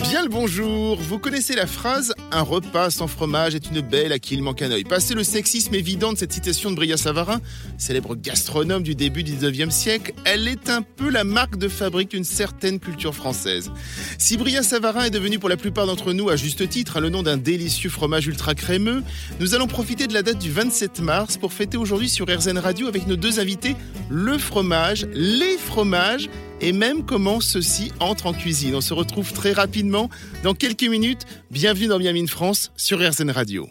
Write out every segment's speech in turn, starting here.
Bien le bonjour. Vous connaissez la phrase « Un repas sans fromage est une belle à qui il manque un œil ». Passé le sexisme évident de cette citation de Bria Savarin, célèbre gastronome du début du 19e siècle, elle est un peu la marque de fabrique d'une certaine culture française. Si Bria Savarin est devenu pour la plupart d'entre nous, à juste titre, le nom d'un délicieux fromage ultra crémeux, nous allons profiter de la date du 27 mars pour fêter aujourd'hui sur RZN Radio avec nos deux invités le fromage, les fromages et même comment ceci entre en cuisine. On se retrouve très rapidement dans quelques minutes. Bienvenue dans Miami France sur RZN Radio.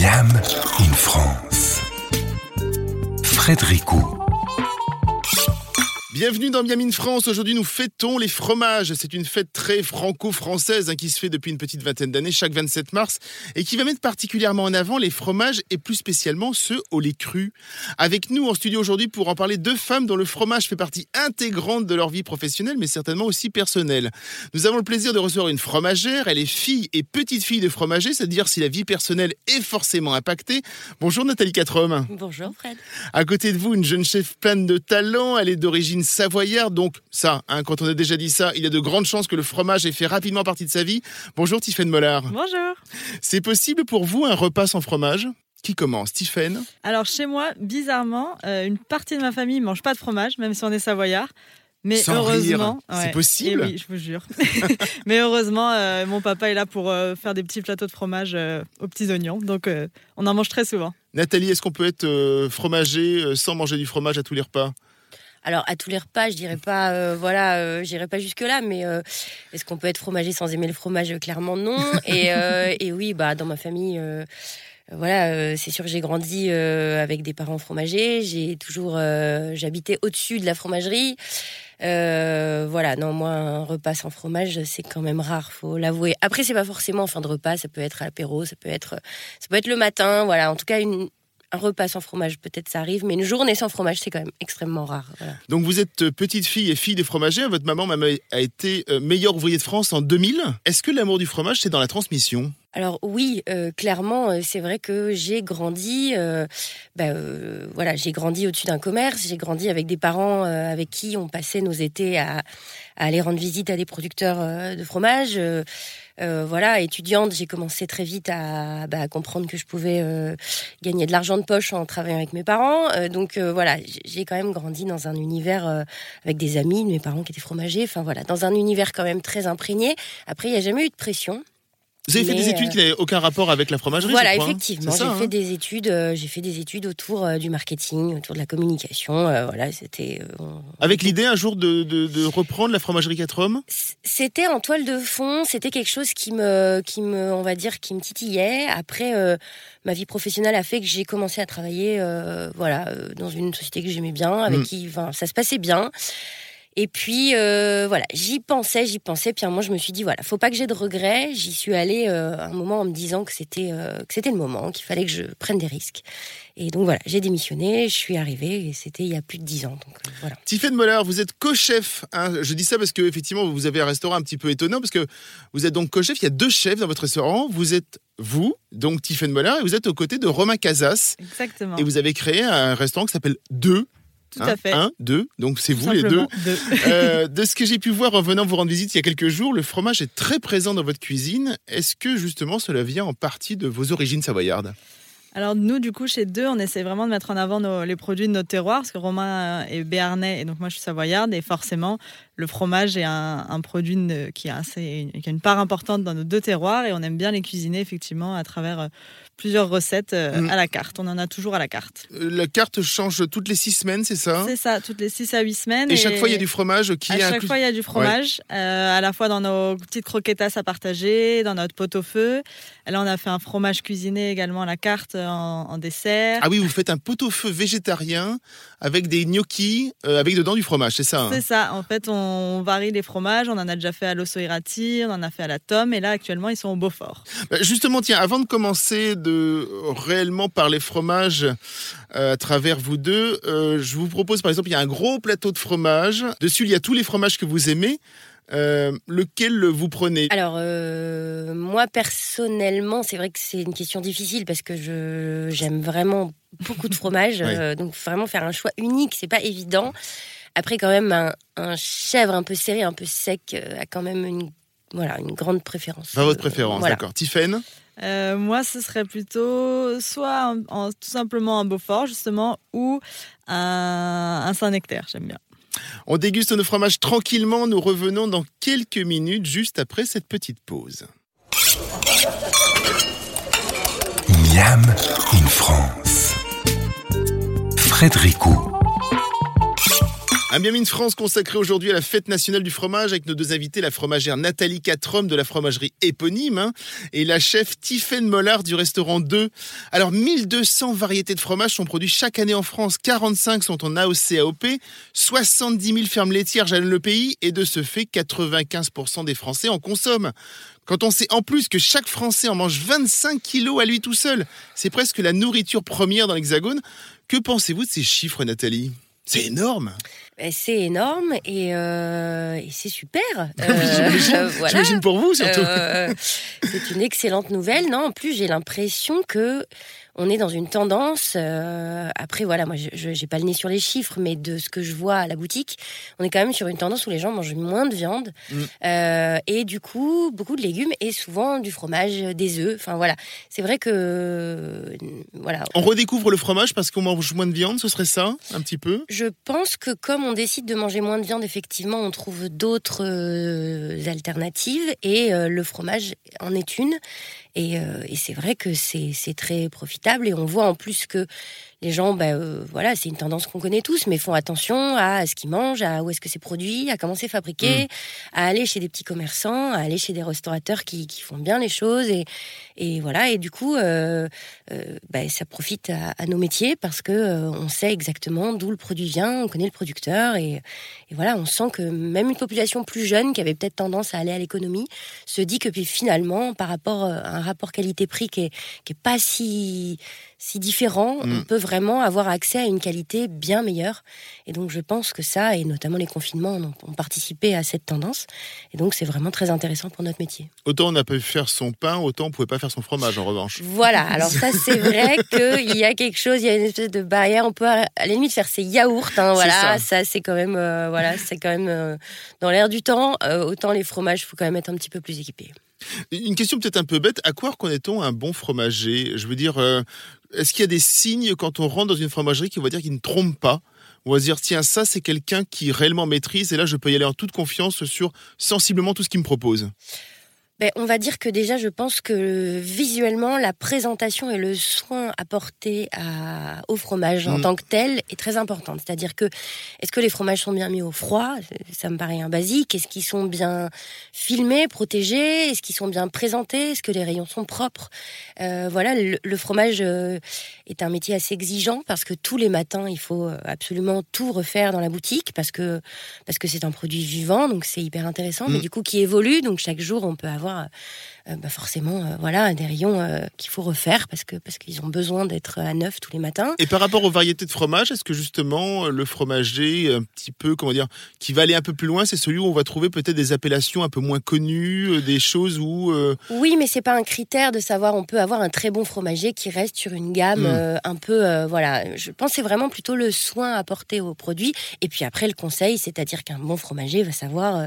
Miam in France. Frédéric Bienvenue dans Miami France. Aujourd'hui, nous fêtons les fromages. C'est une fête très franco-française hein, qui se fait depuis une petite vingtaine d'années, chaque 27 mars, et qui va mettre particulièrement en avant les fromages et plus spécialement ceux au lait cru. Avec nous en studio aujourd'hui pour en parler, deux femmes dont le fromage fait partie intégrante de leur vie professionnelle, mais certainement aussi personnelle. Nous avons le plaisir de recevoir une fromagère. Elle est fille et petite fille de fromager, c'est-à-dire si la vie personnelle est forcément impactée. Bonjour Nathalie Quatrom. Bonjour Fred. À côté de vous, une jeune chef pleine de talent. Elle est d'origine savoyard. Donc ça, hein, quand on a déjà dit ça, il y a de grandes chances que le fromage ait fait rapidement partie de sa vie. Bonjour Tiffaine Mollard. Bonjour. C'est possible pour vous un repas sans fromage? Qui commence? Tiffaine Alors chez moi, bizarrement, euh, une partie de ma famille mange pas de fromage, même si on est savoyard. Mais Sans heureusement. C'est possible? Eh oui, je vous jure. Mais heureusement, euh, mon papa est là pour euh, faire des petits plateaux de fromage euh, aux petits oignons, donc on en mange très souvent. Nathalie, est-ce qu'on peut être fromager sans manger du fromage à tous les repas? Alors à tous les repas, je dirais pas, euh, voilà, euh, j'irai pas jusque là, mais euh, est-ce qu'on peut être fromager sans aimer le fromage? Clairement non. Et, et oui, bah dans ma famille, voilà, euh, c'est sûr que j'ai grandi euh, avec des parents fromagers. J'ai toujours, euh, j'habitais au-dessus de la fromagerie. Voilà, non, moi un repas sans fromage, c'est quand même rare, faut l'avouer. Après, c'est pas forcément en fin de repas, ça peut être à l'apéro, ça peut être, ça peut être le matin, voilà. En tout cas, une, un repas sans fromage, peut-être ça arrive, mais une journée sans fromage, c'est quand même extrêmement rare. Voilà. Donc vous êtes euh, petite fille et fille des fromagers. Votre maman a été euh, meilleure ouvrier de France en 2000. Est-ce que l'amour du fromage, c'est dans la transmission? Alors oui, euh, clairement, c'est vrai que j'ai grandi, euh, bah, euh, voilà, j'ai grandi au-dessus d'un commerce, j'ai grandi avec des parents avec qui on passait nos étés à, à aller rendre visite à des producteurs de fromage. Euh, voilà, étudiante, j'ai commencé très vite à, bah, à comprendre que je pouvais euh, gagner de l'argent de poche en travaillant avec mes parents. Euh, donc euh, voilà, j'ai quand même grandi dans un univers euh, avec des amis de mes parents qui étaient fromagers. Enfin voilà, dans un univers quand même très imprégné. Après, il n'y a jamais eu de pression. Vous avez fait des études euh, qui n'avaient aucun rapport avec la fromagerie Voilà, je crois, hein effectivement, j'ai fait hein des études. euh, j'ai fait des études autour euh, du marketing, autour de la communication. euh, voilà, c'était. Avec l'idée un jour de, de- de reprendre la fromagerie 4 hommes C'était en toile de fond. C'était quelque chose qui me, qui me, on va dire, qui me titillait. Après, ma vie professionnelle a fait que j'ai commencé à travailler, voilà, dans une société que j'aimais bien, avec Mm. qui, enfin, ça se passait bien. Et puis euh, voilà, j'y pensais, j'y pensais. Puis à un moment, je me suis dit voilà, faut pas que j'ai de regrets. J'y suis allée euh, un moment en me disant que c'était euh, que c'était le moment, qu'il fallait que je prenne des risques. Et donc voilà, j'ai démissionné, je suis arrivée et c'était il y a plus de dix ans. Donc euh, voilà. Tiffaine Moller, vous êtes co-chef. hein. Je dis ça parce que effectivement, vous avez un restaurant un petit peu étonnant parce que vous êtes donc co-chef. Il y a deux chefs dans votre restaurant. Vous êtes vous, donc Tiffaine Moller, et vous êtes aux côtés de Romain Casas. Exactement. Et vous avez créé un restaurant qui s'appelle Deux. Tout hein, à fait. Un, deux. Donc c'est vous les deux. Euh, de ce que j'ai pu voir en venant vous rendre visite il y a quelques jours, le fromage est très présent dans votre cuisine. Est-ce que justement cela vient en partie de vos origines savoyardes? Alors nous, du coup, chez deux, on essaie vraiment de mettre en avant nos- les produits de notre terroir, parce que Romain euh, est béarnais et donc moi je suis savoyarde, et forcément, le fromage est un, un produit qui, a assez- qui a une part importante dans nos deux terroirs, et on aime bien les cuisiner effectivement à travers euh, plusieurs recettes euh, Mm. à la carte. On en a toujours à la carte. Euh, La carte change toutes les six semaines, c'est ça? C'est ça, toutes les 6 à 8 semaines. Et chaque fois, il y a du fromage qui À est chaque inclus. fois, il y a du fromage, euh, à la fois dans nos petites croquetas à partager, dans notre pot au feu. Là, on a fait un fromage cuisiné également à la carte en, en dessert. Ah oui, vous faites un pot-au-feu végétarien avec des gnocchis, euh, avec dedans du fromage, c'est ça hein? C'est ça. En fait, on varie les fromages. On en a déjà fait à l'osso irati, on en a fait à la tome, et là, actuellement, ils sont au Beaufort. Bah, Justement, tiens, avant de commencer de réellement parler fromage euh, à travers vous deux, euh, je vous propose par exemple, il y a un gros plateau de fromage. Dessus, il y a tous les fromages que vous aimez. Euh, lequel vous prenez? Alors, euh, moi personnellement, c'est vrai que c'est une question difficile parce que je j'aime vraiment beaucoup de fromage. Euh, donc, vraiment faire un choix unique, c'est pas évident. Après, quand même, un, un chèvre un peu serré, un peu sec, euh, a quand même une, voilà, une grande préférence. Pas votre Euh, préférence, voilà. d'accord. Tiffaine Euh, moi, ce serait plutôt soit un- tout simplement un Beaufort, justement, ou un, un Saint-Nectaire, j'aime bien. On déguste nos fromages tranquillement. Nous revenons dans quelques minutes, juste après cette petite pause. Miam in France. Frédéric. Un in France consacré aujourd'hui à la fête nationale du fromage avec nos deux invités, la fromagère Nathalie Catrom de la fromagerie éponyme hein, et la chef Tiffaine Mollard du restaurant 2. Alors 1200 variétés de fromages sont produits chaque année en France, 45 sont en AOC AOP, 70 000 fermes laitières jalonnent le pays et de ce fait 95% des Français en consomment. Quand on sait en plus que chaque Français en mange 25 kilos à lui tout seul, c'est presque la nourriture première dans l'Hexagone. Que pensez-vous de ces chiffres, Nathalie? C'est énorme. Ben, C'est énorme et, euh, et c'est super. J'imagine. Euh, voilà. J'imagine pour vous surtout. Euh, c'est une excellente nouvelle. Non, en plus, j'ai l'impression que on est dans une tendance. euh, après, voilà, moi, je j'ai pas le nez sur les chiffres, mais de ce que je vois à la boutique, on est quand même sur une tendance où les gens mangent moins de viande Mm. euh, et du coup beaucoup de légumes et souvent du fromage, des œufs. Enfin voilà, c'est vrai que euh, voilà, On redécouvre le fromage parce qu'on mange moins de viande, ce serait ça, un petit peu? Je pense que comme on décide de manger moins de viande, effectivement, on trouve d'autres euh, alternatives et euh, le fromage en est une. Et, euh, et c'est vrai que c'est très profitable. Et on voit en plus que les gens, bah, euh, voilà, c'est une tendance qu'on connaît tous, mais font attention à ce qu'ils mangent, à où est-ce que c'est produit, à comment c'est fabriqué, à aller chez des petits commerçants, à aller chez des restaurateurs qui, qui font bien les choses. Et, et voilà. Et du coup, euh, euh, bah, ça profite à, à nos métiers parce que euh, on sait exactement d'où le produit vient, on connaît le producteur. Et, et voilà, on sent que même une population plus jeune qui avait peut-être tendance à aller à l'économie se dit que puis finalement, par rapport à un rapport qualité-prix qui est, qui est pas si si différent, Mm. on peut vraiment avoir accès à une qualité bien meilleure. Et donc je pense que ça, et notamment les confinements, ont, ont participé à cette tendance. Et donc c'est vraiment très intéressant pour notre métier. Autant on a pu faire son pain, autant on pouvait pas faire son fromage en revanche. Voilà, alors ça c'est vrai qu'il y a quelque chose, il y a une espèce de barrière, on peut à la limite faire ses yaourts, hein, voilà, ça, c'est quand même, euh, voilà, c'est quand même euh, dans l'air du temps, Euh, autant les fromages, il faut quand même être un petit peu plus équipé. Une question peut-être un peu bête, à quoi reconnaît-on un bon fromager? Je veux dire, euh, est-ce qu'il y a des signes quand on rentre dans une fromagerie qui va dire qu'il ne trompe pas? On va se dire, tiens, ça c'est quelqu'un qui réellement maîtrise et là je peux y aller en toute confiance sur sensiblement tout ce qu'il me propose? Ben, on va dire que déjà, je pense que visuellement, la présentation et le soin apporté à, au fromage en Mm. tant que tel est très importante. C'est-à-dire que, est-ce que les fromages sont bien mis au froid? Ça me paraît un basique. Est-ce qu'ils sont bien filmés, protégés? Est-ce qu'ils sont bien présentés? Est-ce que les rayons sont propres? Euh, Voilà, le, le fromage euh, est un métier assez exigeant parce que tous les matins, il faut euh, absolument tout refaire dans la boutique parce que parce que c'est un produit vivant, donc c'est hyper intéressant, mais Mm. du coup qui évolue. Donc chaque jour, on peut avoir euh, bah, forcément euh, voilà des rayons euh, qu'il faut refaire parce que parce qu'ils ont besoin d'être à neuf tous les matins. Et par rapport aux variétés de fromage, est-ce que justement le fromager, un petit peu, comment dire, qui va aller un peu plus loin, c'est celui où on va trouver peut-être des appellations un peu moins connues, euh, des choses où... euh, Oui, mais c'est pas un critère de savoir. On peut avoir un très bon fromager qui reste sur une gamme Mm. euh, un peu, euh, voilà. Je pense que c'est vraiment plutôt le soin apporté au produit, et puis après le conseil, c'est-à-dire qu'un bon fromager va savoir, euh,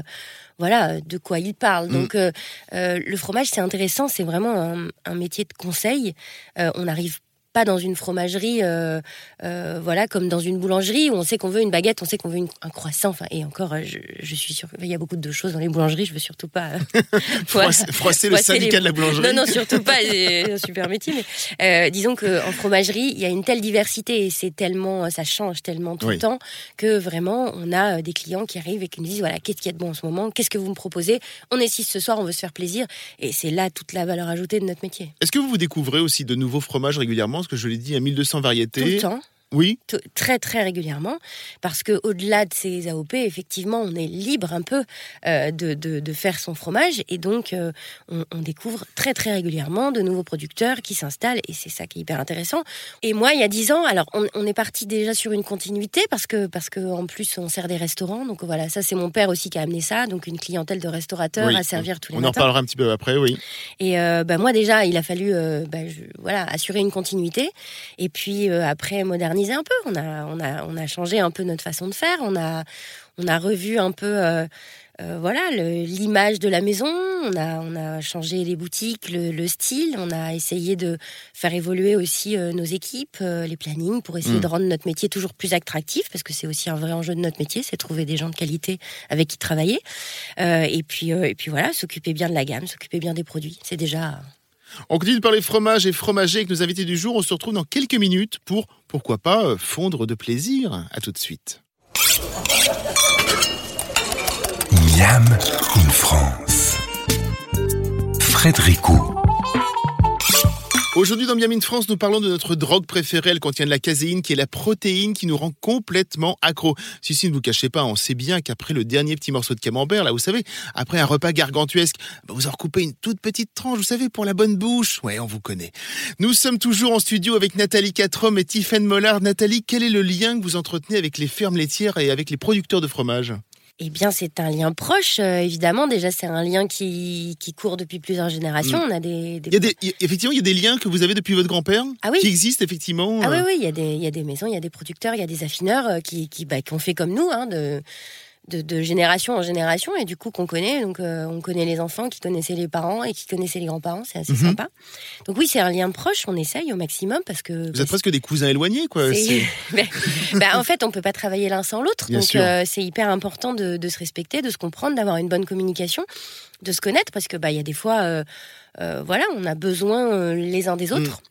voilà, de quoi il parle. Mm. Donc euh, euh, le fromage, c'est intéressant, c'est vraiment un, métier de conseil. Euh, on n'arrive pas dans une fromagerie, euh, euh, voilà, comme dans une boulangerie où on sait qu'on veut une baguette, on sait qu'on veut une- un croissant. Enfin, et encore, euh, je, je suis sûre qu'il y a beaucoup de choses dans les boulangeries. Je veux surtout pas froisser, froisser le syndicat les- de la boulangerie. non, non, surtout pas. C'est un super métier. Mais euh, disons qu'en fromagerie, il y a une telle diversité et c'est tellement, ça change tellement tout Oui. le temps que vraiment, on a des clients qui arrivent et qui nous disent voilà, qu'est-ce qu'il y a de bon en ce moment? Qu'est-ce que vous me proposez? On est six ce soir, on veut se faire plaisir. Et c'est là toute la valeur ajoutée de notre métier. Est-ce que vous découvrez aussi de nouveaux fromages régulièrement? Parce que je l'ai dit, a 1200 Tout le variétés. temps. Oui. Très très régulièrement, parce que au-delà de ces AOP, effectivement, on est libre un peu euh, de, de, faire son fromage, et donc euh, on, découvre très très régulièrement de nouveaux producteurs qui s'installent, et c'est ça qui est hyper intéressant. Et moi, il y a dix ans, alors on, est parti déjà sur une continuité parce que parce que en plus on sert des restaurants, donc voilà, ça c'est mon père aussi qui a amené ça, donc une clientèle de restaurateurs à servir tous les on matins. On en parlera un petit peu après, oui. Et bah, moi déjà, il a fallu bah, voilà assurer une continuité, et puis après moderniser un peu. On a, on a, on a changé un peu notre façon de faire. On a, on a revu un peu. Euh, euh, voilà l'image de la maison, on a, on a changé les boutiques, le, style, on a essayé de faire évoluer aussi euh, nos équipes, les plannings, pour essayer hmm. de rendre notre métier toujours plus attractif, parce que c'est aussi un vrai enjeu de notre métier, c'est trouver des gens de qualité avec qui travailler. et, puis, et puis voilà, s'occuper bien de la gamme, s'occuper bien des produits, c'est déjà on continue de parler fromage et fromager avec nos invités du jour. On se retrouve dans quelques minutes pour, pourquoi pas, euh, fondre de plaisir. À tout de suite. In France. Aujourd'hui dans Miami France, nous parlons de notre drogue préférée. Elle contient de la caséine, qui est la protéine qui nous rend complètement accro. Si, si, ne vous cachez pas, on sait bien qu'après le dernier petit morceau de camembert, là, vous savez, après un repas gargantuesque, bah, vous en recoupez une toute petite tranche, vous savez, pour la bonne bouche. Ouais, on vous connaît. Nous sommes toujours en studio avec Nathalie Catrom et Tiffaine Mollard. Nathalie, quel est le lien que vous entretenez avec les fermes laitières et avec les producteurs de fromage? Eh bien, c'est un lien proche, euh, évidemment. Déjà, c'est un lien qui, qui, court depuis plusieurs générations. Mm. On a des, Il y a des, effectivement, il y a des liens que vous avez depuis votre grand-père ah oui. qui existent effectivement. Ah oui, euh. oui, il y, a des, il y a des maisons, il y a des producteurs, il y a des affineurs euh, qui, qui, bah, qui ont fait comme nous, hein, de de, génération en génération et du coup qu'on connaît. Donc euh, on connaît les enfants qui connaissaient les parents et qui connaissaient les grands-parents. C'est assez mhm. sympa. Donc oui, c'est un lien proche. On essaye au maximum parce que vous êtes presque des cousins éloignés, quoi. Ben, ben, en fait, on peut pas travailler l'un sans l'autre. Donc euh, c'est hyper important de, se respecter, de se comprendre, d'avoir une bonne communication, de se connaître parce que bah il y a des fois, euh, voilà, on a besoin les uns des mm. autres.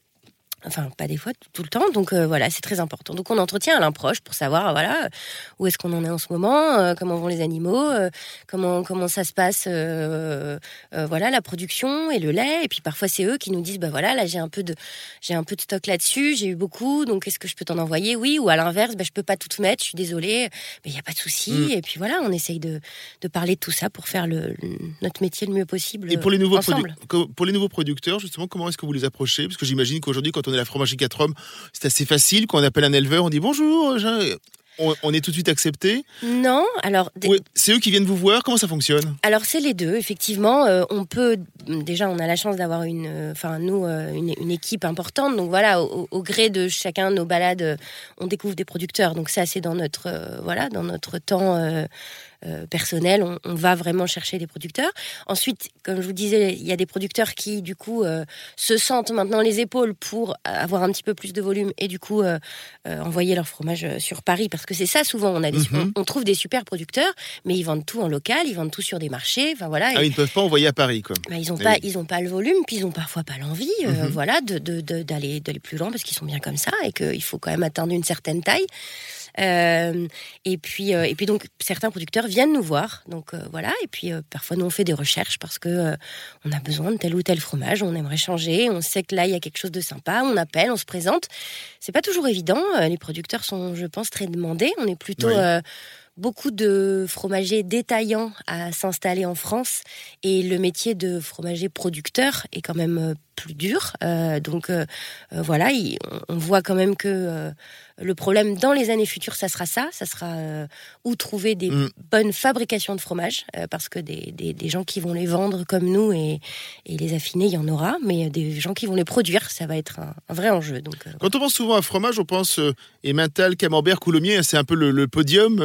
Enfin, pas des fois, tout le temps. Donc euh, voilà, c'est très important. Donc on entretient lien proche pour savoir voilà où est-ce qu'on en est en ce moment, euh, comment vont les animaux, euh, comment comment ça se passe, voilà la production et le lait. Et puis parfois c'est eux qui nous disent bah voilà là j'ai un peu de j'ai un peu de stock là-dessus, j'ai eu beaucoup, donc est-ce que je peux t'en envoyer? Oui. Ou à l'inverse, bah, je peux pas tout mettre, je suis désolée, mais il y a pas de souci. Mm. Et puis voilà, on essaye de, de parler de tout ça pour faire le, notre métier le mieux possible. Et pour les nouveaux pour les nouveaux producteurs justement, comment est-ce que vous les approchez? Parce que j'imagine qu'aujourd'hui quand on est la fromagerie 4 hommes, c'est assez facile. Quand on appelle un éleveur, on dit bonjour, on, est tout de suite accepté Non, alors c'est eux qui viennent vous voir. Comment ça fonctionne? Alors c'est les deux, effectivement. Euh, on peut déjà, on a la chance d'avoir une, euh, enfin nous, euh, une, équipe importante. Donc voilà, au, gré de chacun de nos balades, on découvre des producteurs. Donc ça, c'est dans notre, voilà, dans notre temps euh, personnel, on, va vraiment chercher des producteurs. Ensuite, comme je vous disais, il y a des producteurs qui, du coup, euh, se sentent maintenant les épaules pour avoir un petit peu plus de volume et du coup euh, envoyer leur fromage sur Paris. Parce que c'est ça, souvent, on, a mhm. on, trouve des super producteurs, mais ils vendent tout en local, ils vendent tout sur des marchés. Enfin, voilà, ah, ils ne peuvent pas envoyer à Paris, quoi. Bah, ils n'ont pas, ils ont pas le volume, puis ils n'ont parfois pas l'envie, mhm. voilà, d'aller de, plus loin parce qu'ils sont bien comme ça et qu'il faut quand même atteindre une certaine taille. Euh, et puis, euh, et puis donc certains producteurs viennent nous voir. Donc euh, voilà. Et puis parfois nous on fait des recherches parce que on a besoin de tel ou tel fromage, on aimerait changer, on sait que là il y a quelque chose de sympa, on appelle, on se présente. C'est pas toujours évident. Les producteurs sont, je pense, très demandés. On est plutôt beaucoup de fromagers détaillants à s'installer en France et le métier de fromager producteur est quand même plus dur. donc voilà, on voit quand même que le problème dans les années futures, ça sera ça, ça sera euh, où trouver des mm. bonnes fabrications de fromage, euh, parce que des, des, gens qui vont les vendre comme nous et, et, les affiner, il y en aura, mais des gens qui vont les produire, ça va être un, vrai enjeu. Donc, euh, Quand on pense souvent à fromage, on pense Emmental, Camembert, Coulommiers, c'est un peu le, podium,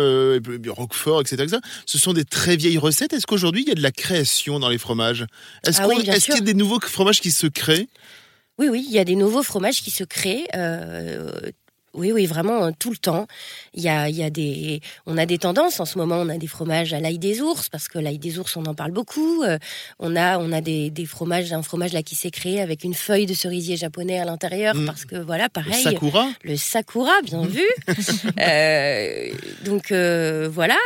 Roquefort, etc., Ce sont des très vieilles recettes. Est-ce qu'aujourd'hui, il y a de la création dans les fromages? Est-ce ah qu'il y a des nouveaux fromages qui se créent oui, oui, il y a des nouveaux fromages qui se créent. Oui, oui, vraiment euh, tout le temps. Il y a, il y a des, on a des tendances en ce moment. On a des fromages à l'ail des ours parce que l'ail des ours, on en parle beaucoup. Euh, on a, on a des, des fromages, un fromage là qui s'est créé avec une feuille de cerisier japonais à l'intérieur mm. parce que voilà, pareil. Le sakura. Le sakura, bien mm. vu. euh, donc euh, voilà,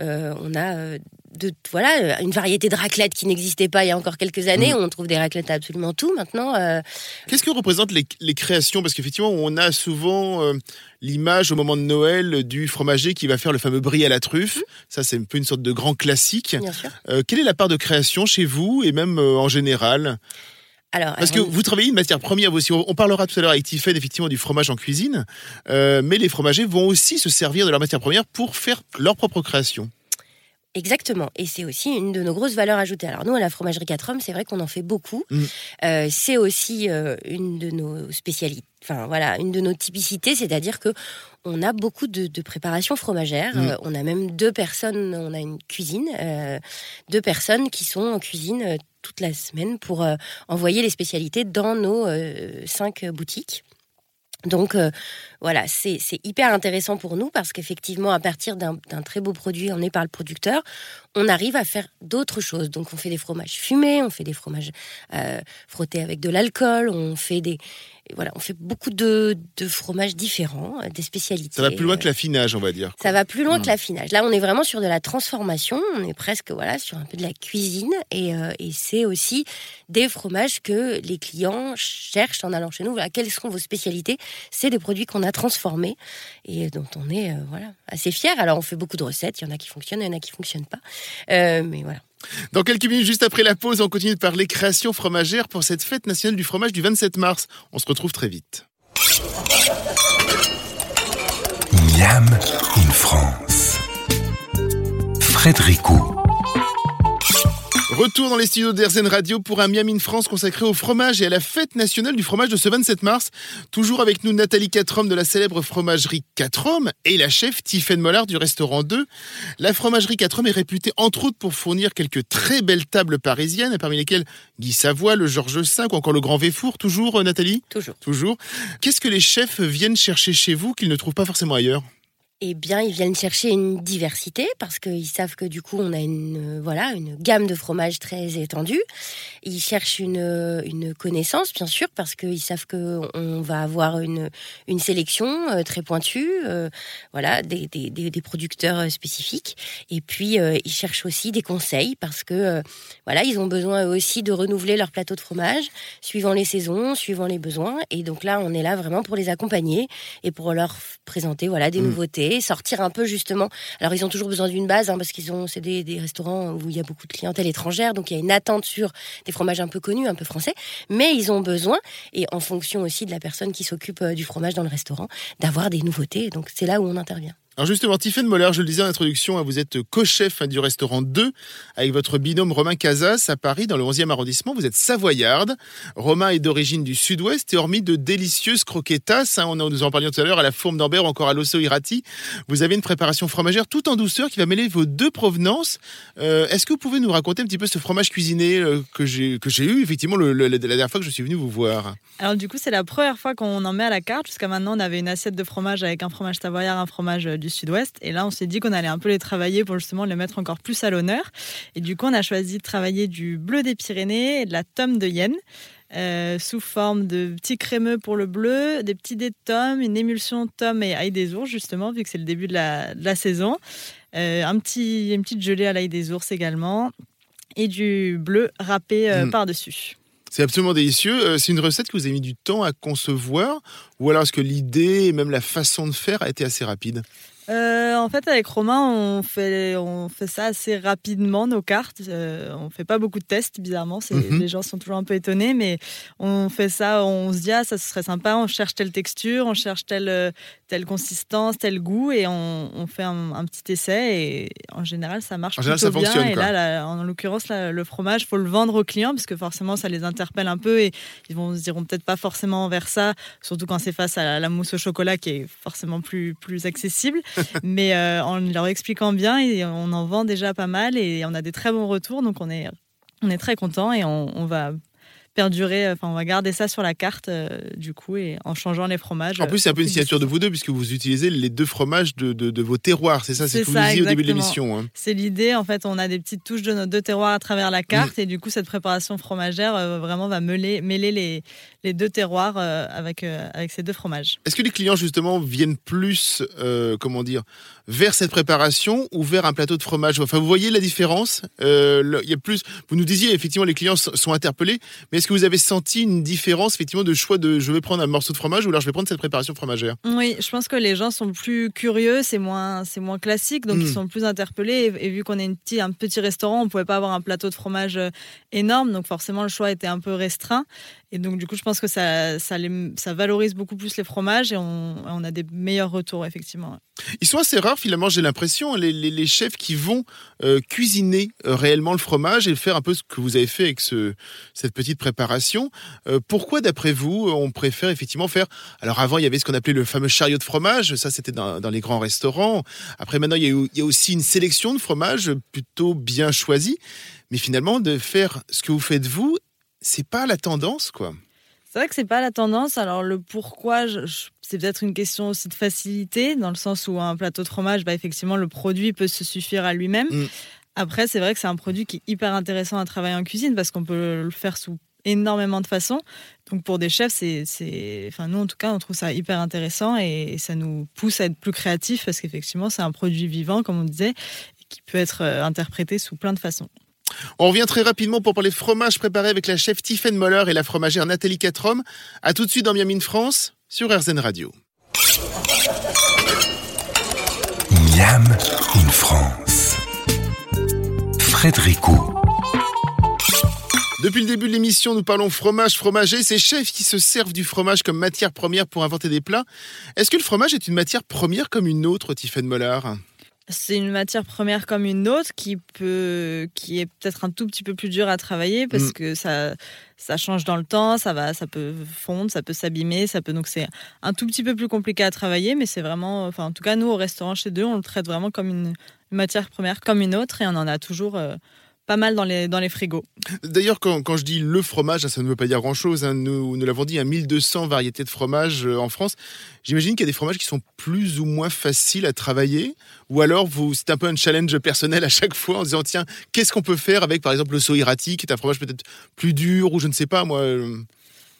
on a de voilà une variété de raclettes qui n'existait pas il y a encore quelques années. Mm. On trouve des raclettes à absolument tout maintenant. Qu'est-ce que représentent les, les créations? Parce qu'effectivement, on a souvent euh, l'image au moment de Noël du fromager qui va faire le fameux brie à la truffe. Mmh. Ça, c'est un peu une sorte de grand classique. Bien sûr. Euh, quelle est la part de création chez vous et même euh, en général? Alors, Parce que vous travaillez une matière première vous aussi. On parlera tout à l'heure avec Tiffen effectivement du fromage en cuisine, Euh, mais les fromagers vont aussi se servir de leur matière première pour faire leur propre création. Exactement. Et c'est aussi une de nos grosses valeurs ajoutées. Alors nous, à la fromagerie 4 hommes, c'est vrai qu'on en fait beaucoup. Mm. Euh, c'est aussi euh, une de nos spécialités. Enfin voilà, une de nos typicités, c'est-à-dire que on a beaucoup de, de préparations fromagères. Mm. Euh, on a même deux personnes, on a une cuisine, euh, deux personnes qui sont en cuisine toute la semaine pour envoyer les spécialités dans nos cinq boutiques. Donc voilà, c'est c'est hyper intéressant pour nous parce qu'effectivement, à partir d'un très beau produit emmené par le producteur, on arrive à faire d'autres choses. Donc on fait des fromages fumés, on fait des fromages euh, frottés avec de l'alcool, on fait des voilà, on fait beaucoup de, de fromages différents, euh, des spécialités. Ça va plus loin que l'affinage, on va dire. Ça va plus loin Mm. que l'affinage. Là, on est vraiment sur de la transformation. On est presque voilà sur un peu de la cuisine et, euh, et c'est aussi des fromages que les clients cherchent en allant chez nous. Voilà, quelles sont vos spécialités? C'est des produits qu'on a transformés et dont on est euh, voilà assez fiers. Alors, on fait beaucoup de recettes. Il y en a qui fonctionnent, il y en a qui fonctionnent pas. Euh, mais voilà. Dans quelques minutes, juste après la pause, on continue de parler création fromagère pour cette fête nationale du fromage du 27 mars. On se retrouve très vite. Miam in France. Frédérico. Retour dans les studios d'Airzen Radio pour un Miam in France consacré au fromage et à la fête nationale du fromage de ce 27 mars. Toujours avec nous Nathalie Quatrom de la célèbre fromagerie Quatrom et la chef Tiffaine Mollard du restaurant 2. La fromagerie Quatrom est réputée entre autres pour fournir quelques très belles tables parisiennes, parmi lesquelles Guy Savoie, le Georges V ou encore le Grand Véfour. Toujours euh, Nathalie? Toujours. Toujours. Qu'est-ce que les chefs viennent chercher chez vous qu'ils ne trouvent pas forcément ailleurs? Eh bien, ils viennent chercher une diversité parce qu'ils savent que du coup, on a une euh, voilà une gamme de fromages très étendue. Ils cherchent une euh, une connaissance, bien sûr, parce qu'ils savent que on va avoir une une sélection euh, très pointue, euh, voilà, des, des, des, des producteurs spécifiques. Et puis, euh, ils cherchent aussi des conseils parce que euh, voilà, ils ont besoin eux aussi de renouveler leur plateau de fromage suivant les saisons, suivant les besoins. Et donc là, on est là vraiment pour les accompagner et pour leur présenter voilà des Mm. nouveautés, sortir un peu justement. Alors ils ont toujours besoin d'une base hein, parce qu'ils ont c'est des, des restaurants où il y a beaucoup de clientèle étrangère, donc il y a une attente sur des fromages un peu connus, un peu français, mais ils ont besoin et en fonction aussi de la personne qui s'occupe euh, du fromage dans le restaurant, d'avoir des nouveautés. Donc c'est là où on intervient. Alors justement, Tiffaine Moller, je le disais en introduction, hein, vous êtes co-chef hein, du restaurant 2 avec votre binôme Romain Casas à Paris, dans le 11e arrondissement. Vous êtes savoyarde. Romain est d'origine du sud-ouest et hormis de délicieuses croquetas, hein, nous en parlions tout à l'heure, à la fourme d'Ambert ou encore à l'osso irati, vous avez une préparation fromagère tout en douceur qui va mêler vos deux provenances. Euh, Est-ce que vous pouvez nous raconter un petit peu ce fromage cuisiné euh, que j'ai eu effectivement la dernière fois que je suis venu vous voir? Alors du coup, c'est la première fois qu'on en met à la carte. Jusqu'à maintenant, on avait une assiette de fromage avec un fromage savoyard, un fromage euh, du sud-ouest. Et là, on s'est dit qu'on allait un peu les travailler pour justement les mettre encore plus à l'honneur. Et du coup, on a choisi de travailler du bleu des Pyrénées et de la tome de Yenne. euh, sous forme de petits crémeux pour le bleu, des petits dés de tome, une émulsion tome et ail des ours justement, vu que c'est le début de la, de la saison. Euh, un petit, une petite gelée à l'ail des ours également. Et du bleu râpé euh, Mm. par-dessus. C'est absolument délicieux. Euh, C'est une recette que vous avez mis du temps à concevoir ou alors est-ce que l'idée et même la façon de faire a été assez rapide? Euh, en fait, avec Romain, on fait, on fait ça assez rapidement, nos cartes. Euh, on fait pas beaucoup de tests, bizarrement. Mhm. Les gens sont toujours un peu étonnés, mais on fait ça, on se dit, ah, ça serait sympa, on cherche telle texture, on cherche telle, euh, telle consistance, tel goût, et on, on fait un, un petit essai, et en général, ça marche En général, plutôt ça bien. fonctionne, Et là, là, en l'occurrence, le fromage, faut le vendre aux clients, parce que forcément, ça les interpelle un peu, et ils vont se diront peut-être pas forcément vers ça, surtout quand c'est face à la, la mousse au chocolat, qui est forcément plus, plus accessible. Mais euh, en leur expliquant bien, et on en vend déjà pas mal et on a des très bons retours, donc on est, on est très content et on, on va perdurer, enfin on va garder ça sur la carte euh, du coup et en changeant les fromages. En plus, c'est un au peu une signature de vous deux puisque vous utilisez les deux fromages de, de- de vos terroirs. C'est ça, c'est ce que vous disiez au début de l'émission. hein. C'est l'idée, en fait, on a des petites touches de nos deux terroirs à travers la Mm. carte et du coup cette préparation fromagère euh, vraiment va mêler, mêler les, les deux terroirs avec, avec ces deux fromages. Est-ce que les clients justement viennent plus, comment dire, vers cette préparation ou vers un plateau de fromage? Enfin, vous voyez la différence? Il y a plus. Vous nous disiez effectivement les clients sont interpellés, mais est-ce que vous avez senti une différence effectivement de choix de je vais prendre un morceau de fromage ou alors je vais prendre cette préparation fromagère Oui, je pense que les gens sont plus curieux, c'est moins, c'est moins classique, donc ils hmm. sont plus interpellés. Et, vu qu'on est une petit, un petit restaurant, on pouvait pas avoir un plateau de fromage euh, énorme, donc forcément le choix était un peu restreint. Et donc du coup, je pense que ça, ça, valorise beaucoup plus les fromages et on, a des meilleurs retours effectivement. Ils sont assez rares finalement, j'ai l'impression, les, les, chefs qui vont euh, cuisiner euh, réellement le fromage et faire un peu ce que vous avez fait avec ce, cette petite préparation. pourquoi d'après vous, on préfère effectivement faire... Alors avant, il y avait ce qu'on appelait le fameux chariot de fromage, ça c'était dans, les grands restaurants. Après, maintenant, il y, a, aussi une sélection de fromages plutôt bien choisie. Mais finalement, de faire ce que vous faites vous, c'est pas la tendance, quoi. C'est vrai que c'est pas la tendance. Alors le pourquoi, c'est peut-être une question aussi de facilité, dans le sens où un plateau de fromage, bah, effectivement, le produit peut se suffire à lui-même. Mm. Après, c'est vrai que c'est un produit qui est hyper intéressant à travailler en cuisine parce qu'on peut le faire sous énormément de façons. Donc pour des chefs, c'est, enfin nous en tout cas, on trouve ça hyper intéressant et, ça nous pousse à être plus créatifs parce qu'effectivement, c'est un produit vivant, comme on disait, qui peut être euh, interprété sous plein de façons. On revient très rapidement pour parler fromage préparé avec la chef Tiffaine Moller et la fromagère Nathalie Catrom. A tout de suite dans Miami France sur RZN Radio. Miam in France. Frédéricot. Depuis le début de l'émission, nous parlons fromage, fromager, ces chefs qui se servent du fromage comme matière première pour inventer des plats. Est-ce que le fromage est une matière première comme une autre, Tiffaine Moller? C'est une matière première comme une autre qui peut, qui est peut-être un tout petit peu plus dur à travailler parce mm. que ça, ça change dans le temps, ça va, ça peut fondre, ça peut s'abîmer, ça peut donc c'est un tout petit peu plus compliqué à travailler, mais c'est vraiment, enfin en tout cas nous au restaurant chez deux, on le traite vraiment comme une, matière première comme une autre et on en a toujours euh, pas mal dans les, dans les frigos. D'ailleurs, quand, quand, je dis le fromage, ça ne veut pas dire grand-chose. Hein. Nous, nous l'avons dit, il y a 1200 variétés de fromage euh, en France. J'imagine qu'il y a des fromages qui sont plus ou moins faciles à travailler. Ou alors, vous, c'est un peu un challenge personnel à chaque fois en disant, tiens, qu'est-ce qu'on peut faire avec, par exemple, le soirati, qui est un fromage peut-être plus dur, ou je ne sais pas, moi. Euh.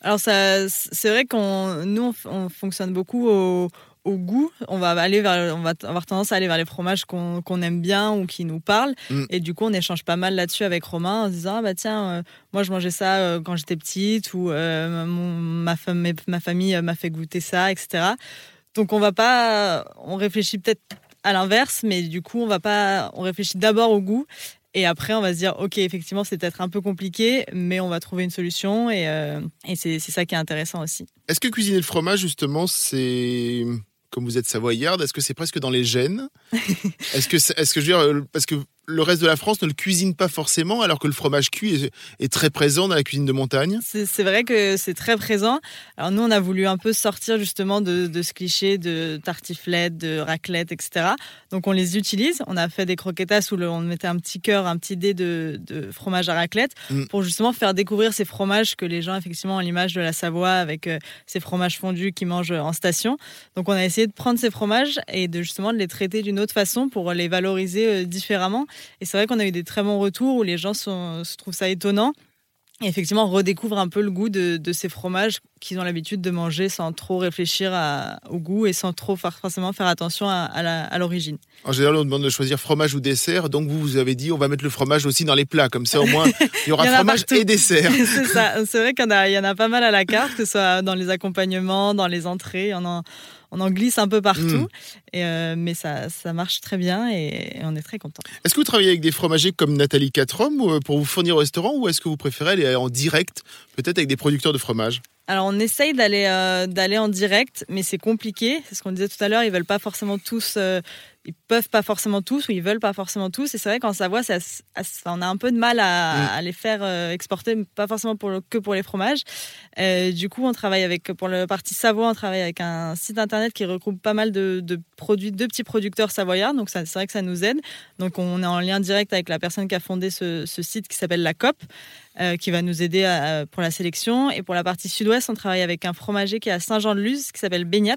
Alors, c'est vrai qu'on nous, on fonctionne beaucoup au au goût, on va aller vers, on va avoir tendance à aller vers les fromages qu'on aime bien ou qui nous parlent. Mm. Et du coup, on échange pas mal là-dessus avec Romain en se disant ah bah tiens, euh, moi je mangeais ça euh, quand j'étais petite ou euh, ma, ma famille m'a fait goûter ça, etc. Donc on va pas, on réfléchit peut-être à l'inverse, mais du coup on va pas, on réfléchit d'abord au goût et après, on va se dire, OK, effectivement, c'est peut-être un peu compliqué, mais on va trouver une solution. Et, et c'est ça qui est intéressant aussi. Est-ce que cuisiner le fromage, justement, c'est comme vous êtes savoyarde, est-ce que c'est presque dans les gènes? Est-ce que, est-ce que je veux dire, euh, parce que le reste de la France ne le cuisine pas forcément, alors que le fromage cuit est, très présent dans la cuisine de montagne. C'est vrai que c'est très présent. Alors nous, on a voulu un peu sortir justement de, ce cliché de tartiflette, de raclette, etc. Donc on les utilise. On a fait des croquetas où on mettait un petit cœur, un petit dé de, fromage à raclette mm. pour justement faire découvrir ces fromages que les gens, effectivement, ont l'image de la Savoie avec euh, ces fromages fondus qu'ils mangent en station. Donc on a essayé de prendre ces fromages et de justement de les traiter d'une autre façon pour les valoriser euh, différemment. Et c'est vrai qu'on a eu des très bons retours où les gens se trouvent ça étonnant. Et effectivement, on redécouvre un peu le goût de, ces fromages qu'ils ont l'habitude de manger sans trop réfléchir au goût et sans trop forcément faire attention à, l'origine. En général, on demande de choisir fromage ou dessert. Donc, vous, vous avez dit, on va mettre le fromage aussi dans les plats. Comme ça, au moins, il y aura fromage et dessert. c'est ça. C'est vrai qu'il y, en a pas mal à la carte, que ce soit dans les accompagnements, dans les entrées. On en, on en glisse un peu partout, mm. et, euh, mais ça, ça marche très bien et, on est très content. Est-ce que vous travaillez avec des fromagers comme Nathalie Catrom euh, pour vous fournir au restaurant ou est-ce que vous préférez aller en direct, peut-être avec des producteurs de fromage? Alors on essaye d'aller euh, d'aller en direct, mais c'est compliqué. C'est ce qu'on disait tout à l'heure. Ils veulent pas forcément tous ils peuvent pas forcément tous ou ils veulent pas forcément tous. Et c'est vrai qu'en Savoie, ça, on a un peu de mal à, mm. les faire euh, exporter, pas forcément pour que pour les fromages. Euh, du coup, on travaille avec, pour le parti Savoie, on travaille avec un site internet qui regroupe pas mal de, produits, de petits producteurs savoyards. Donc c'est vrai que ça nous aide. Donc on est en lien direct avec la personne qui a fondé ce, site qui s'appelle La COP. Euh, qui va nous aider pour la sélection. Et pour la partie sud-ouest, on travaille avec un fromager qui est à Saint-Jean-de-Luz, qui s'appelle Beignat,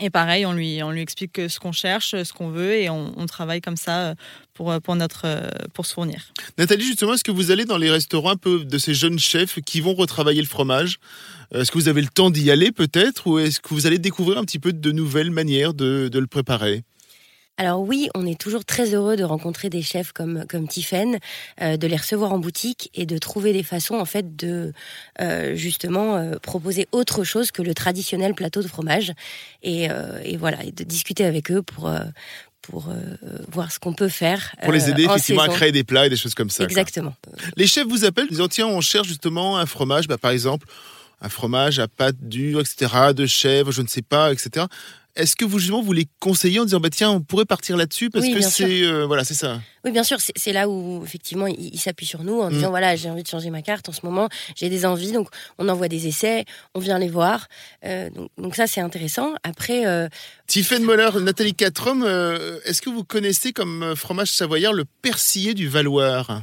Et pareil, on lui, on lui explique ce qu'on cherche, ce qu'on veut, et on, travaille comme ça pour, pour, notre, pour se fournir. Nathalie, justement, est-ce que vous allez dans les restaurants un peu de ces jeunes chefs qui vont retravailler le fromage? Est-ce que vous avez le temps d'y aller peut-être, ou est-ce que vous allez découvrir un petit peu de nouvelles manières de, de le préparer? Alors oui, on est toujours très heureux de rencontrer des chefs comme comme Tiffen, euh, de les recevoir en boutique et de trouver des façons en fait de euh, justement euh, proposer autre chose que le traditionnel plateau de fromage et, et voilà et de discuter avec eux pour pour voir ce qu'on peut faire. Pour les aider effectivement à créer des plats et des choses comme ça. Exactement. Quoi. Les chefs vous appellent, ils disent tiens on cherche justement un fromage, bah, par exemple un fromage à pâte dure, etc., de chèvre, je ne sais pas, etc. Est-ce que vous justement vous les conseillez en disant bah tiens on pourrait partir là-dessus parce oui, que c'est euh, voilà c'est ça. Oui bien sûr c'est là où effectivement il, il s'appuie sur nous en mmh. disant voilà j'ai envie de changer ma carte en ce moment j'ai des envies donc on envoie des essais on vient les voir euh, donc, donc, ça c'est intéressant après. Euh... Tiffaine Moller Nathalie Catrom euh, est-ce que vous connaissez comme fromage savoyard le persillé du Valoir?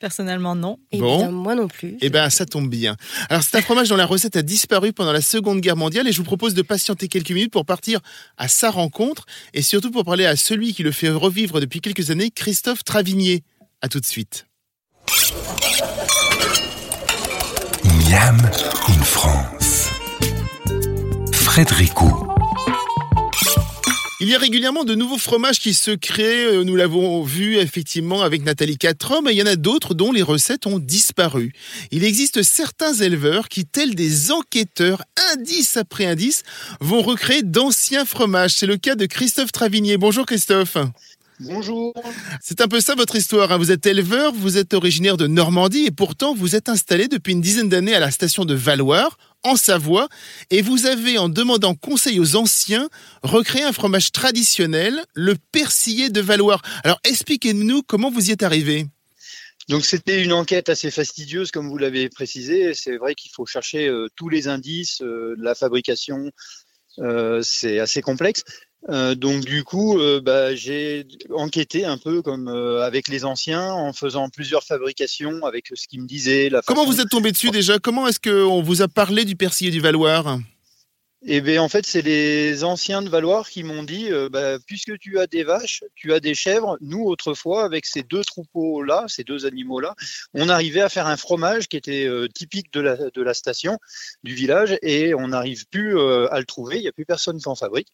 Personnellement, non. Et bon. bien, moi non plus. Eh bien, ça tombe bien. Alors, c'est un fromage dont la recette a disparu pendant la Seconde Guerre mondiale et je vous propose de patienter quelques minutes pour partir à sa rencontre et surtout pour parler à celui qui le fait revivre depuis quelques années, Christophe Travigné. À tout de suite. Miam in France. Frédérico. Il y a régulièrement de nouveaux fromages qui se créent, euh, nous l'avons vu effectivement avec Nathalie Catrom, et il y en a d'autres dont les recettes ont disparu. Il existe certains éleveurs qui, tels des enquêteurs, indice après indice, vont recréer d'anciens fromages. C'est le cas de Christophe Travigné. Bonjour Christophe. Bonjour. C'est un peu ça votre histoire. Hein. Vous êtes éleveur, vous êtes originaire de Normandie et pourtant vous êtes installé depuis une dizaine d'années à la station de Valoir, en Savoie, et vous avez, en demandant conseil aux anciens, recréé un fromage traditionnel, le persillé de Valoir. Alors expliquez-nous comment vous y êtes arrivé. Donc c'était une enquête assez fastidieuse, comme vous l'avez précisé. C'est vrai qu'il faut chercher euh, tous les indices, euh, la fabrication, euh, c'est assez complexe. Euh, donc du coup, euh, bah, j'ai enquêté un peu comme euh, avec les anciens, en faisant plusieurs fabrications avec ce qu'ils me disaient. La Comment vous êtes tombé dessus déjà? Comment est-ce qu'on vous a parlé du persillé du Valoir? Eh bien, en fait, c'est les anciens de Valoir qui m'ont dit, bah, puisque tu as des vaches, tu as des chèvres, nous, autrefois, avec ces deux troupeaux-là, ces deux animaux-là, on arrivait à faire un fromage qui était typique de la, de la station, du village, et on n'arrive plus à le trouver, il n'y a plus personne qui en fabrique.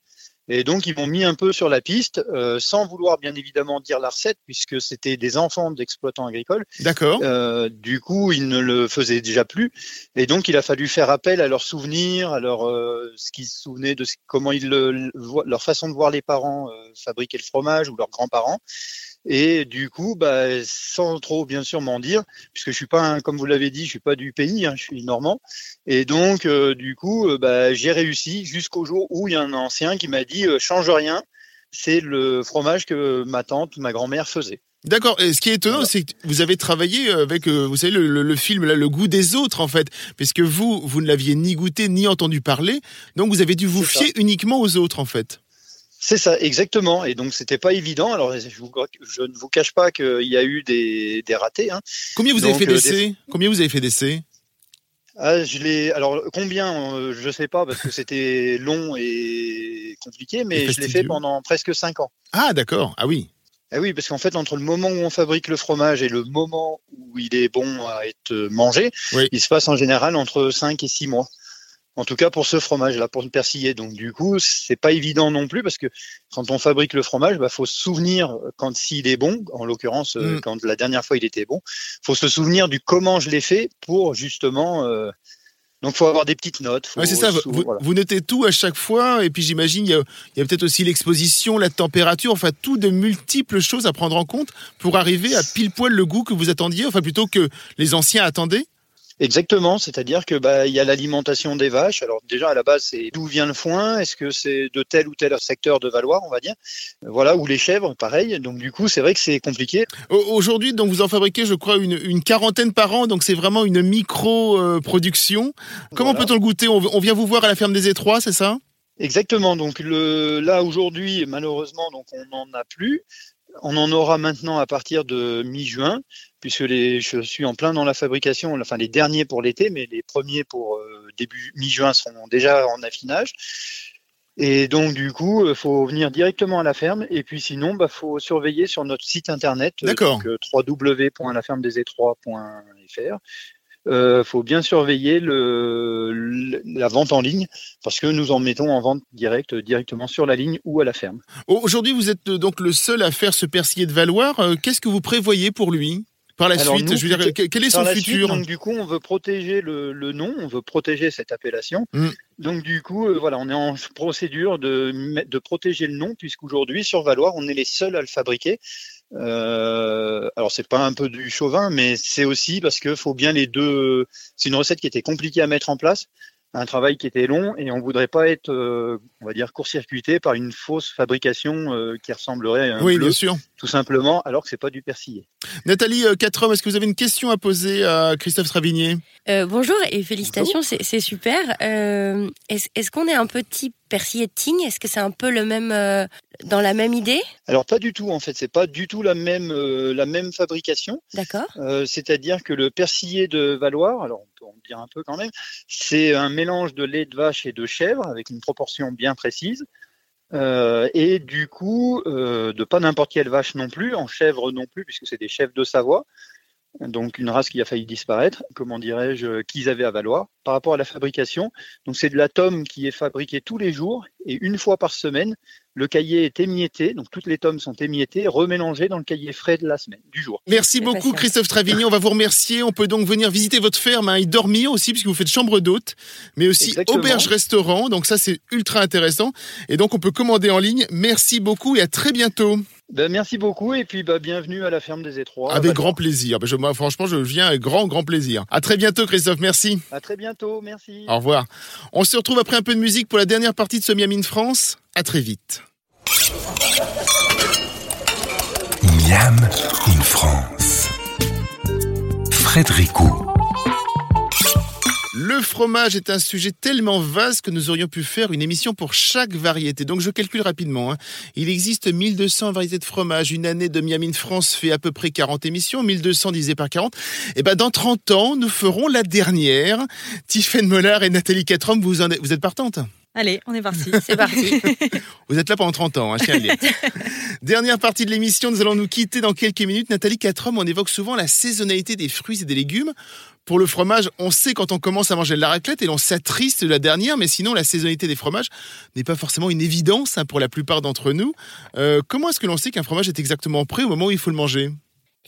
Et donc, ils m'ont mis un peu sur la piste, euh, sans vouloir bien évidemment dire la recette, puisque c'était des enfants d'exploitants agricoles. D'accord. Euh, du coup, ils ne le faisaient déjà plus. Et donc, il a fallu faire appel à leurs souvenirs, à leur, euh, ce qu'ils se souvenaient de ce, comment ils le, leur façon de voir les parents euh, fabriquer le fromage ou leurs grands-parents. Et du coup, bah, sans trop bien sûr m'en dire, puisque je suis pas, un, comme vous l'avez dit, je suis pas du pays, hein, je suis normand. Et donc, euh, du coup, euh, bah, j'ai réussi jusqu'au jour où il y a un ancien qui m'a dit euh, change rien, c'est le fromage que ma tante, ma grand-mère faisait. D'accord. Et ce qui est étonnant, voilà. c'est que vous avez travaillé avec, vous savez, le, le, le, film là, Le goût des autres, en fait, puisque vous, vous ne l'aviez ni goûté ni entendu parler, donc vous avez dû vous fier ça. uniquement aux autres, en fait. C'est ça, exactement. Et donc, c'était pas évident. Alors, je, vous, je, ne vous cache pas qu'il y a eu des, des ratés. Hein. Combien vous donc, avez fait d'essais? des... Combien vous avez fait d'essais? Ah, je l'ai. Alors combien euh, Je sais pas parce que c'était long et compliqué, mais je l'ai fait pendant presque cinq ans. Ah d'accord. Ah oui. Ah oui, parce qu'en fait, entre le moment où on fabrique le fromage et le moment où il est bon à être mangé, oui. il se passe en général entre 5 et 6 mois. En tout cas pour ce fromage-là, pour le persiller. Donc du coup, c'est pas évident non plus parce que quand on fabrique le fromage, bah faut se souvenir quand s'il est bon. En l'occurrence, mm. quand la dernière fois il était bon, faut se souvenir du comment je l'ai fait pour justement. Euh, donc, faut avoir des petites notes. Ouais, c'est ça. Vous, voilà. vous, notez tout à chaque fois, et puis j'imagine il y a, a peut-être aussi l'exposition, la température, enfin tout de multiples choses à prendre en compte pour arriver à pile poil le goût que vous attendiez, enfin plutôt que les anciens attendaient. Exactement, c'est-à-dire que bah il y a l'alimentation des vaches. Alors déjà à la base c'est d'où vient le foin? Est-ce que c'est de tel ou tel secteur de Valois, on va dire? Voilà, ou les chèvres, pareil. Donc du coup c'est vrai que c'est compliqué. Aujourd'hui donc vous en fabriquez je crois une, une quarantaine par an, donc c'est vraiment une micro euh, production. Comment voilà. peut-on le goûter? On, on vient vous voir à la ferme des Étroits, c'est ça? Exactement. Donc le, là aujourd'hui, malheureusement, donc on n'en a plus. On en aura maintenant à partir de mi-juin, puisque les, je suis en plein dans la fabrication, enfin les derniers pour l'été, mais les premiers pour euh, début mi-juin seront déjà en affinage. Et donc du coup, il faut venir directement à la ferme. Et puis sinon, bah faut surveiller sur notre site internet, D'accord. donc www.lafermedesétroits.fr. Euh, faut bien surveiller le, le- la vente en ligne parce que nous en mettons en vente directe directement sur la ligne ou à la ferme. Aujourd'hui, vous êtes euh, donc le seul à faire ce persillé de Valoir. Euh, Qu'est-ce que vous prévoyez pour lui par la Alors, suite? nous, Je veux dire, plutôt- que- quel est son la suite, futur? donc du coup, on veut protéger le, le nom, on veut protéger cette appellation. Mm. Donc du coup, euh, voilà, on est en procédure de, de protéger le nom, puisqu'aujourd'hui, sur Valoir, on est les seuls à le fabriquer. Euh, alors c'est pas un peu du chauvin, mais c'est aussi parce que faut bien les deux. C'est une recette qui était compliquée à mettre en place, un travail qui était long, et on voudrait pas être, euh, on va dire, court-circuité par une fausse fabrication euh, qui ressemblerait à un Oui, bleu, bien sûr. Tout simplement, alors que c'est pas du persillé. Nathalie euh, Quatre hommes, est-ce que vous avez une question à poser à Christophe Stravigné Euh, bonjour et félicitations, c'est c'est super. Euh, Est-ce est-ce qu'on est un petit persillé de Tignes? Est-ce que c'est un peu le même euh, dans la même idée? Alors pas du tout en fait, c'est pas du tout la même euh, la même fabrication. D'accord. Euh, C'est-à-dire que le persillé de Valoir, alors on peut en dire un peu quand même, c'est un mélange de lait de vache et de chèvre avec une proportion bien précise. Euh, et du coup, euh, de pas n'importe quelle vache non plus, en chèvre non plus, puisque c'est des chèvres de Savoie. Donc une race qui a failli disparaître, comment dirais-je, qu'ils avaient à Valoir. Par rapport à la fabrication, donc c'est de la tome qui est fabriquée tous les jours et une fois par semaine, le cahier est émietté, donc toutes les tomes sont émiettées, remélangées dans le cahier frais de la semaine, du jour. Merci C'est beaucoup patient. Christophe Stravigny. On va vous remercier. On peut donc venir visiter votre ferme hein, et dormir aussi puisque vous faites chambre d'hôte, mais aussi auberge-restaurant. Donc ça c'est ultra intéressant. Et donc on peut commander en ligne. Merci beaucoup et à très bientôt. Ben, merci beaucoup et puis bah, bienvenue à la ferme des Étroits. avec à grand plaisir. Ben, je- moi, franchement, je viens avec grand, grand plaisir. À très bientôt Christophe. Merci. À très bientôt, merci. Au revoir. On se retrouve après un peu de musique pour la dernière partie de ce Miami in France. À très vite. Miam in France. Frédérico. Le fromage est un sujet tellement vaste que nous aurions pu faire une émission pour chaque variété. Donc je calcule rapidement. hein. Il existe 1200 variétés de fromage. Une année de Miami France fait à peu près 40 émissions. 1200 divisé par 40. Et ben dans 30 ans, nous ferons la dernière. Tiffaine Mollard et Nathalie Catrom, vous, en êtes, vous êtes partantes? Allez, on est parti. C'est parti. Vous êtes là pendant 30 ans, hein, je tiens à le dire. Dernière partie de l'émission, nous allons nous quitter dans quelques minutes. Nathalie Catrom, on évoque souvent la saisonnalité des fruits et des légumes. Pour le fromage, on sait quand on commence à manger de la raclette et l'on s'attriste de la dernière, mais sinon la saisonnalité des fromages n'est pas forcément une évidence hein, pour la plupart d'entre nous. Euh, comment est-ce que l'on sait qu'un fromage est exactement prêt au moment où il faut le manger?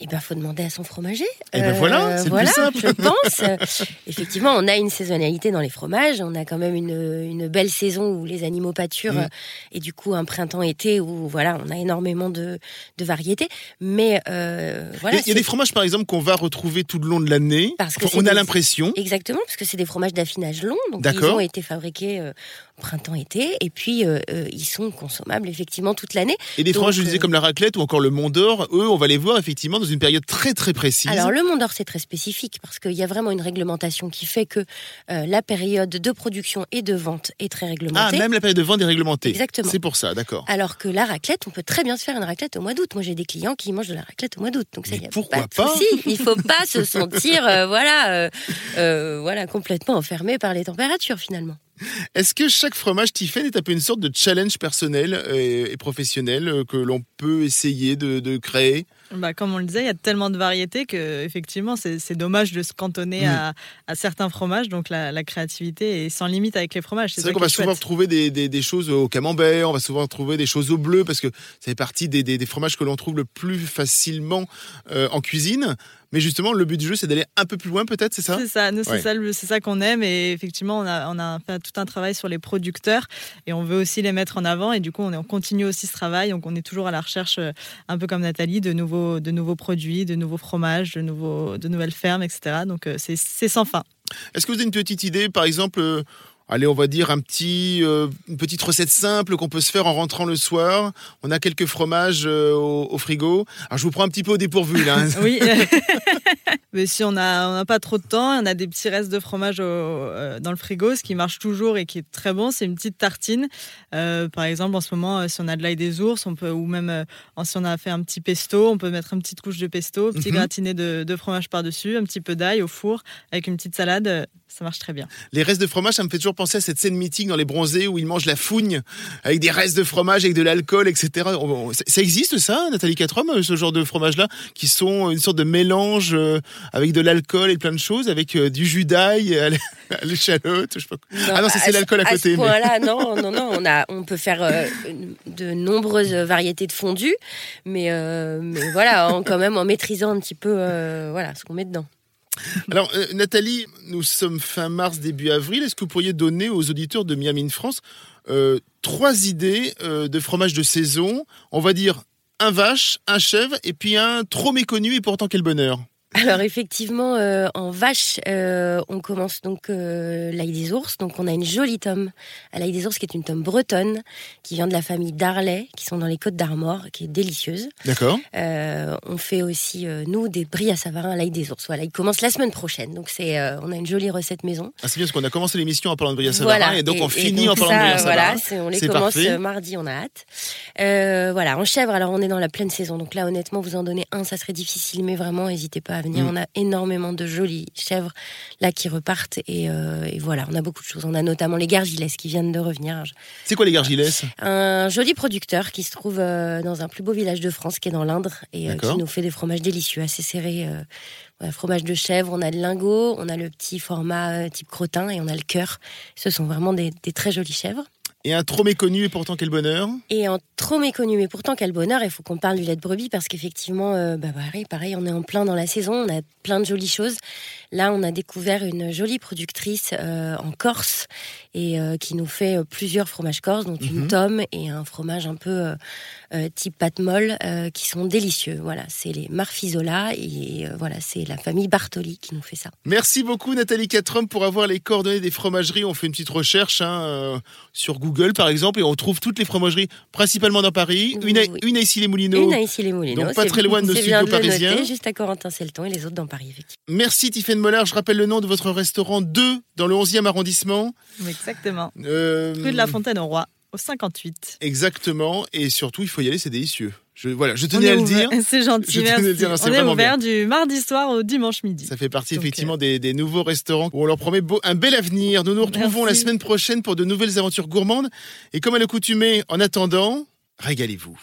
Eh ben, faut demander à son fromager. Eh ben voilà, c'est plus voilà, simple. je pense. Euh, Effectivement, on a une saisonnalité dans les fromages. On a quand même une, une belle saison où les animaux pâturent Mm. euh, et du coup un printemps-été où voilà, on a énormément de, de variétés. Mais euh, voilà, Il y a- c'est- des fromages par exemple qu'on va retrouver tout le long de l'année. Parce que Enfin, c'est on a des- l'impression. Exactement, parce que c'est des fromages d'affinage long, donc ils ont été fabriqués euh, printemps-été, et puis euh, euh, ils sont consommables effectivement toute l'année. Et des fromages, je disais, euh, comme la raclette ou encore le Mont d'Or, eux, on va les voir effectivement dans une période très très précise. Alors le Mont d'Or c'est très spécifique parce qu'il y a vraiment une réglementation qui fait que la période de production et de vente est très ah, réglementée. même la période de vente est réglementée. Exactement. C'est pour ça, d'accord. Alors que la raclette, on peut très bien se faire une raclette au mois d'août. Moi, j'ai des clients qui mangent de la raclette au mois d'août, donc ça, y a pourquoi pas de pas. Il faut pas se sentir, voilà, voilà, complètement enfermé par les températures finalement. Est-ce que chaque fromage Tiffen est un peu une sorte de challenge personnel euh, et professionnel euh, que l'on peut essayer de, de créer? Bah, comme on le disait, il y a tellement de variétés que effectivement, c'est dommage de se cantonner Mm. à, à certains fromages. Donc la, la créativité est sans limite avec les fromages. C'est vrai qu'on va souvent retrouver des, des- des choses au camembert, on va souvent retrouver des choses au bleu parce que ça fait partie des fromages que l'on trouve le plus facilement euh, en cuisine. Mais justement, le but du jeu, c'est d'aller un peu plus loin, peut-être, c'est ça? C'est ça, nous, c'est Ouais. ça, le- c'est ça qu'on aime. Et effectivement, on a, on a fait tout un travail sur les producteurs et on veut aussi les mettre en avant. Et du coup, on, est- on continue aussi ce travail. Donc, on est toujours à la recherche, euh, un peu comme Nathalie, de nouveaux, de nouveaux produits, de nouveaux fromages, de, nouveaux, de nouvelles fermes, etc. Donc, euh, c'est c'est sans fin. Est-ce que vous avez une petite idée, par exemple, euh, allez, on va dire un petit, euh, une petite recette simple qu'on peut se faire en rentrant le soir On a quelques fromages euh, au, au frigo. Alors, je vous prends un petit peu au dépourvu, là. Oui, Mais si on n'a on a pas trop de temps, on a des petits restes de fromage au- euh, dans le frigo, ce qui marche toujours et qui est très bon, c'est une petite tartine. Par exemple, en ce moment, si on a de l'ail des ours, on peut, ou même si on a fait un petit pesto, on peut mettre une petite couche de pesto, petit Mhm. gratiné de, de fromage par-dessus, un petit peu d'ail au four, avec une petite salade, ça marche très bien. Les restes de fromage, ça me fait toujours penser à cette scène mythique dans les bronzés où ils mangent la fougne avec des restes de fromage, avec de l'alcool, etc. Ça existe ça, Nathalie Catrom, euh, ce genre de fromage-là, qui sont une sorte de mélange euh, avec de l'alcool et plein de choses, avec euh, du jus d'ail à à l'échalote, je sais pas. Ah non, c'est à ce- l'alcool à côté, ce mais- point-là, non, non, non. On a, on peut faire euh, de nombreuses variétés de fondue, mais, euh, mais voilà, en, quand même en maîtrisant un petit peu, euh, voilà, ce qu'on met dedans. Alors, euh, Nathalie, nous sommes fin mars, début avril. Est-ce que vous pourriez donner aux auditeurs de Miami in France euh, trois idées euh, de fromage de saison? On va dire un vache, un chèvre et puis un trop méconnu et pourtant quel bonheur. Alors effectivement, euh, en vache, euh, on commence donc euh, l'ail des ours. Donc on a une jolie tome à l'ail des ours qui est une tome bretonne qui vient de la famille d'Arlay, qui sont dans les Côtes d'Armor, qui est délicieuse. D'accord on fait aussi nous des brilles à savarin à l'ail des ours. Voilà, il commence la semaine prochaine. Donc c'est, on a une jolie recette maison. ah, C'est bien parce qu'on a commencé l'émission en parlant de Bria Savarin et donc on finit donc en parlant de ça, Bria Savarin. Voilà, on les commence parfait. mardi, on a hâte. Voilà, en chèvre, alors on est dans la pleine saison. Donc là, honnêtement, vous en donnez un, ça serait difficile, mais vraiment, n'hésitez pas à venir. Mm. On a énormément de jolies chèvres là qui repartent et, euh, et voilà, on a beaucoup de choses. On a notamment les gargilès qui viennent de revenir. C'est quoi les gargilès Un joli producteur qui se trouve euh, dans un plus beau village de France, qui est dans l'Indre, et euh, qui nous fait des fromages délicieux, assez serrés. voilà, fromage de chèvre, on a le lingot, on a le petit format type crottin et on a le cœur. Ce sont vraiment des, des très jolies chèvres. Et un trop méconnu et pourtant quel bonheur. Et en trop méconnu, mais pourtant quel bonheur, il faut qu'on parle du lait de brebis parce qu'effectivement, euh, bah pareil, on est en plein dans la saison, on a plein de jolies choses. Là, on a découvert une jolie productrice euh, en Corse et euh, qui nous fait euh, plusieurs fromages corse, dont Mhm. une tome et un fromage un peu type pâte molle, qui sont délicieux. Voilà, c'est les Marfisola et voilà, c'est la famille Bartoli qui nous fait ça. Merci beaucoup Nathalie Catrum pour avoir les coordonnées des fromageries. On fait une petite recherche hein, sur Google par exemple et on trouve toutes les fromageries, principalement dans Paris. Une à, Oui. une à Issy-les-Moulineaux. Une à Issy-les-Moulineaux, Donc pas très loin de nos studios parisiens. noter, juste à Corentin-Selton et les autres dans Paris, effectivement. Merci Mollard. Je rappelle le nom de votre restaurant 2 dans le 11e arrondissement. Exactement. Euh, Rue de la Fontaine au Roi, au 58. Exactement. Et surtout, il faut y aller, c'est délicieux. Je, voilà, je tenais à le ouvert- dire. C'est gentil, le merci. dire, c'est on est ouvert du mardi soir au dimanche midi. Ça fait partie Donc, effectivement des, des nouveaux restaurants où on leur promet beau- un bel avenir. Nous nous retrouvons Merci. la semaine prochaine pour de nouvelles aventures gourmandes. Et comme à l'accoutumée, en attendant, régalez-vous.